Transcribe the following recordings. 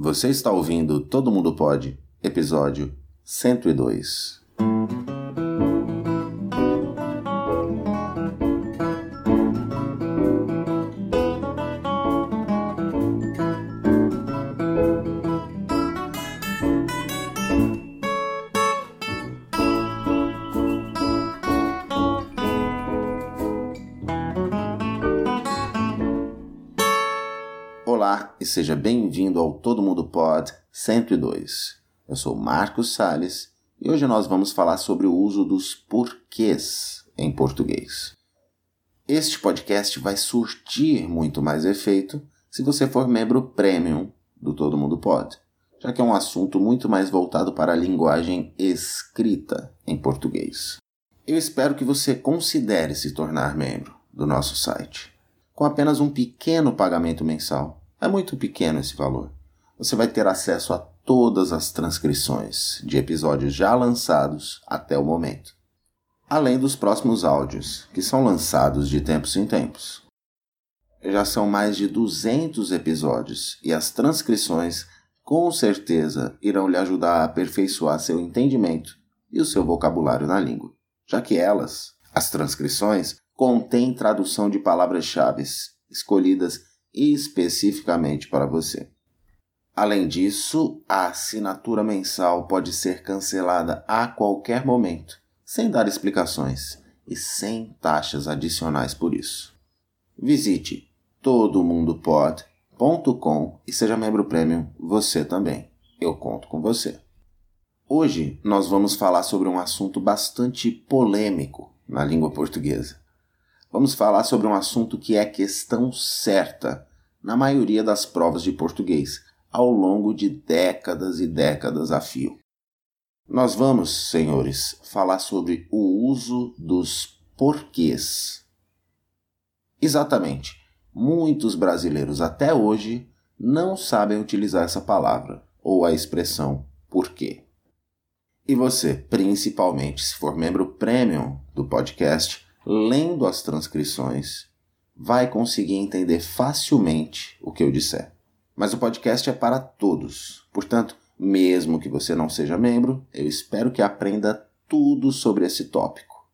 Você está ouvindo Todo Mundo Pode, episódio 102. Olá e seja bem-vindo ao Todo Mundo Pod 102. Eu sou Marcos Sales e hoje nós vamos falar sobre o uso dos porquês em português. Este podcast vai surtir muito mais efeito se você for membro premium do Todo Mundo Pod, já que é um assunto muito mais voltado para a linguagem escrita em português. Eu espero que você considere se tornar membro do nosso site. Com apenas um pequeno pagamento mensal, é muito pequeno esse valor, você vai ter acesso a todas as transcrições de episódios já lançados até o momento, além dos próximos áudios, que são lançados de tempos em tempos. Já são mais de 200 episódios e as transcrições com certeza irão lhe ajudar a aperfeiçoar seu entendimento e o seu vocabulário na língua, já que elas, as transcrições, contêm tradução de palavras-chave escolhidas especificamente para você. Além disso, a assinatura mensal pode ser cancelada a qualquer momento, sem dar explicações e sem taxas adicionais por isso. Visite todomundopod.com e seja membro premium você também. Eu conto com você. Hoje nós vamos falar sobre um assunto bastante polêmico na língua portuguesa. Vamos falar sobre um assunto que é questão certa na maioria das provas de português, ao longo de décadas e décadas a fio. Nós vamos, senhores, falar sobre o uso dos porquês. Exatamente. Muitos brasileiros até hoje não sabem utilizar essa palavra ou a expressão porquê. E você, principalmente se for membro premium do podcast, lendo as transcrições, vai conseguir entender facilmente o que eu disser. Mas o podcast é para todos. Portanto, mesmo que você não seja membro, eu espero que aprenda tudo sobre esse tópico.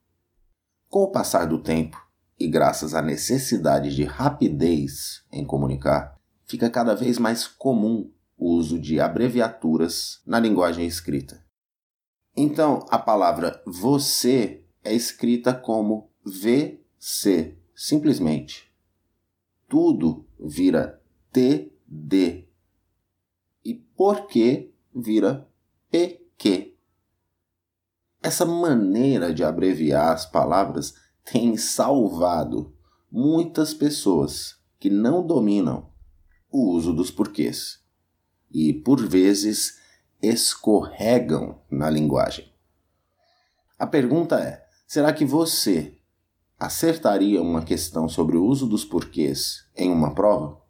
Com o passar do tempo, e graças à necessidade de rapidez em comunicar, fica cada vez mais comum o uso de abreviaturas na linguagem escrita. Então, a palavra você é escrita como VC simplesmente. Tudo vira TD. E porque vira PQ. Essa maneira de abreviar as palavras tem salvado muitas pessoas que não dominam o uso dos porquês e, por vezes, escorregam na linguagem. A pergunta é: será que você acertaria uma questão sobre o uso dos porquês em uma prova?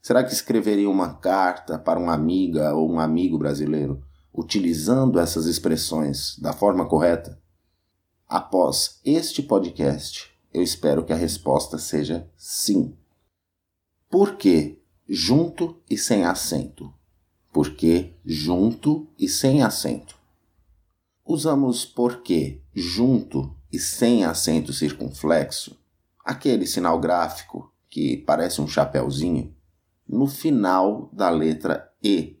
Será que escreveria uma carta para uma amiga ou um amigo brasileiro utilizando essas expressões da forma correta? Após este podcast, eu espero que a resposta seja sim. Por que junto e sem acento? Por que junto e sem acento? Usamos porque junto e sem acento circunflexo, aquele sinal gráfico que parece um chapéuzinho, no final da letra E,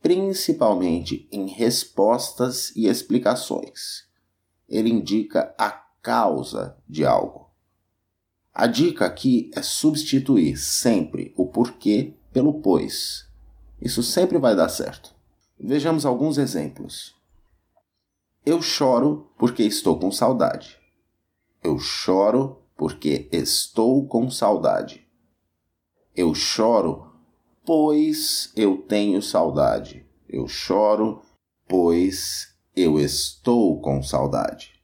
principalmente em respostas e explicações. Ele indica a causa de algo. A dica aqui é substituir sempre o porquê pelo pois. Isso sempre vai dar certo. Vejamos alguns exemplos. Eu choro porque estou com saudade. Eu choro porque estou com saudade. Eu choro pois eu tenho saudade. Eu choro pois eu estou com saudade.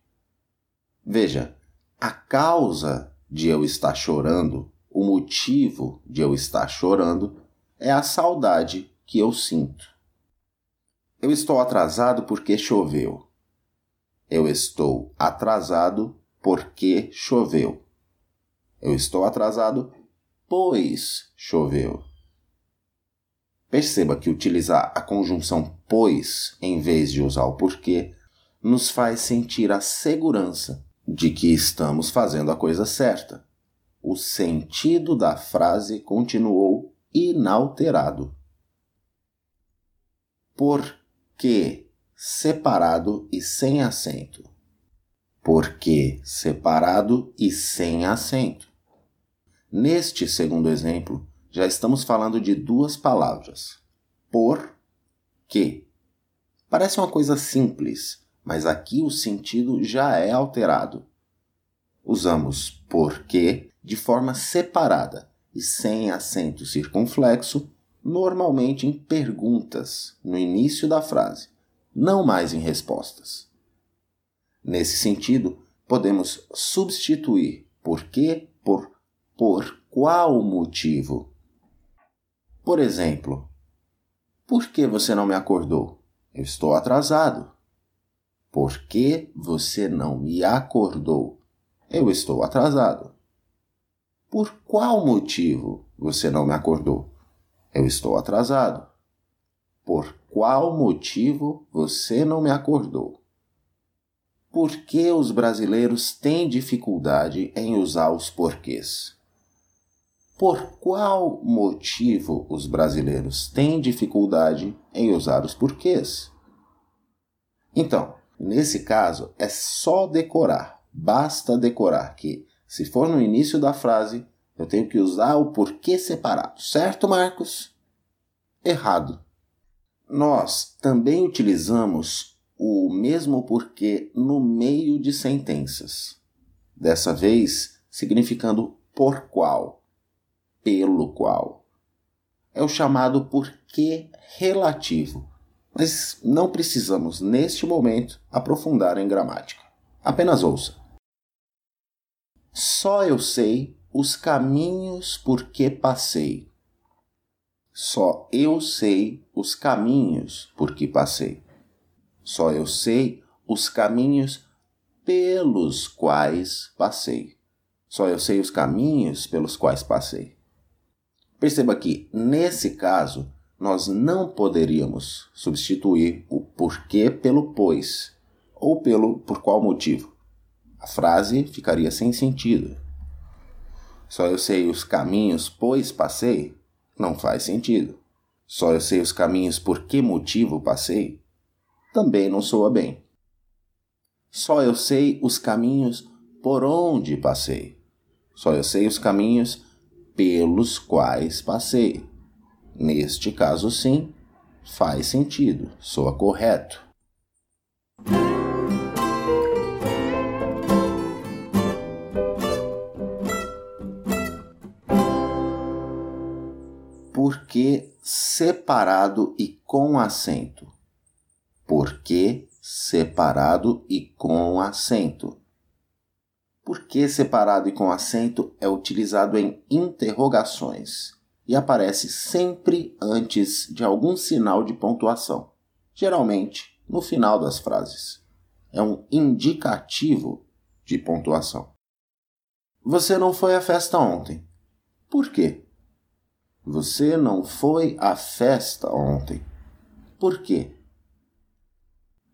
Veja, a causa de eu estar chorando, o motivo de eu estar chorando, é a saudade que eu sinto. Eu estou atrasado porque choveu. Eu estou atrasado porque choveu. Eu estou atrasado pois choveu. Perceba que utilizar a conjunção pois em vez de usar o porquê nos faz sentir a segurança de que estamos fazendo a coisa certa. O sentido da frase continuou inalterado. Por que separado e sem acento? Por que separado e sem acento? Neste segundo exemplo, já estamos falando de duas palavras. Por que. Parece uma coisa simples, mas aqui o sentido já é alterado. Usamos por que de forma separada e sem acento circunflexo, normalmente em perguntas no início da frase, não mais em respostas. Nesse sentido, podemos substituir por que por por qual motivo por exemplo, por que você não me acordou? Eu estou atrasado. Por que você não me acordou? Eu estou atrasado. Por qual motivo você não me acordou? Eu estou atrasado. Por qual motivo você não me acordou? Por que os brasileiros têm dificuldade em usar os porquês? Por qual motivo os brasileiros têm dificuldade em usar os porquês? Então, nesse caso, é só decorar. Basta decorar que, se for no início da frase, eu tenho que usar o porquê separado, certo, Marcos? Errado. Nós também utilizamos o mesmo porquê no meio de sentenças. Dessa vez, significando por qual pelo qual. É o chamado porquê relativo, mas não precisamos, neste momento, aprofundar em gramática. Apenas ouça. Só eu sei os caminhos por que passei. Só eu sei os caminhos por que passei. Só eu sei os caminhos pelos quais passei. Só eu sei os caminhos pelos quais passei. Perceba que, nesse caso, nós não poderíamos substituir o porquê pelo pois, ou pelo por qual motivo. A frase ficaria sem sentido. Só eu sei os caminhos, pois passei, não faz sentido. Só eu sei os caminhos por que motivo passei, também não soa bem. Só eu sei os caminhos por onde passei. Só eu sei os caminhos pelos quais passei. Neste caso, sim, faz sentido, soa correto. Por que separado e com acento? Por que separado e com acento? porque separado e com acento é utilizado em interrogações e aparece sempre antes de algum sinal de pontuação, geralmente no final das frases. É um indicativo de pontuação. Você não foi à festa ontem. Por quê? Você não foi à festa ontem. Por quê?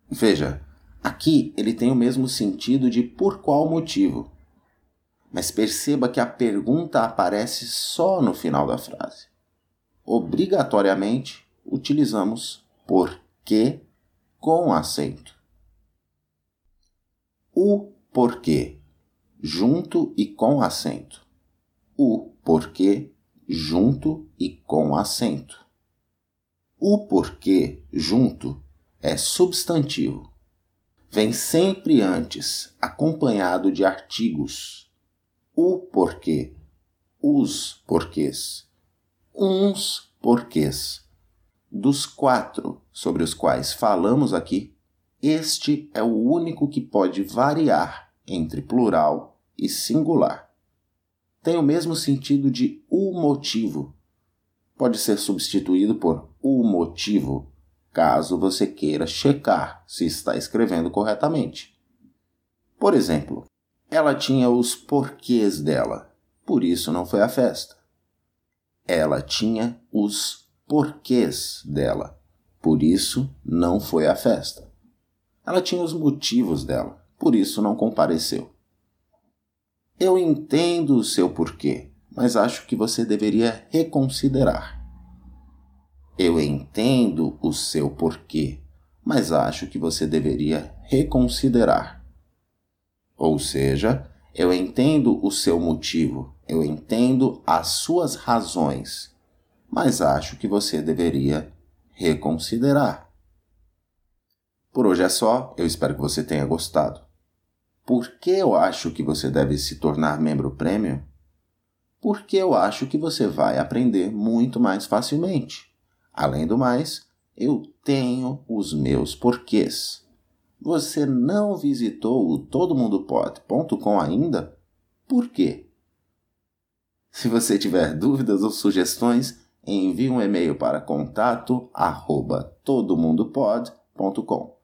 Veja, Aqui ele tem o mesmo sentido de por qual motivo. Mas perceba que a pergunta aparece só no final da frase. Obrigatoriamente utilizamos por que com acento. O porquê junto e com acento. O porquê junto e com acento. O porquê junto é substantivo vem sempre antes, acompanhado de artigos. O porquê, os porquês, uns porquês. Dos quatro sobre os quais falamos aqui, este é o único que pode variar entre plural e singular. Tem o mesmo sentido de o motivo. Pode ser substituído por o motivo caso você queira checar se está escrevendo corretamente. Por exemplo, ela tinha os porquês dela, por isso não foi à festa. Ela tinha os porquês dela. Por isso, não foi à festa. Ela tinha os motivos dela, por isso não compareceu. Eu entendo o seu porquê, mas acho que você deveria reconsiderar. Eu entendo o seu porquê, mas acho que você deveria reconsiderar. Ou seja, eu entendo o seu motivo, eu entendo as suas razões, mas acho que você deveria reconsiderar. Por hoje é só, eu espero que você tenha gostado. Por que eu acho que você deve se tornar membro premium? Porque eu acho que você vai aprender muito mais facilmente. Além do mais, eu tenho os meus porquês. Você não visitou o todomundopod.com ainda? Por quê? Se você tiver dúvidas ou sugestões, envie um e-mail para contato@todomundopod.com.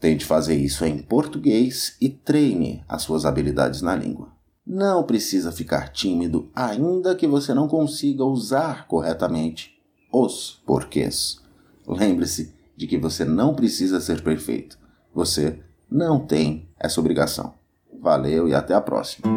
Tente fazer isso em português e treine as suas habilidades na língua. Não precisa ficar tímido, ainda que você não consiga usar corretamente os porquês. Lembre-se de que você não precisa ser perfeito. Você não tem essa obrigação. Valeu e até a próxima.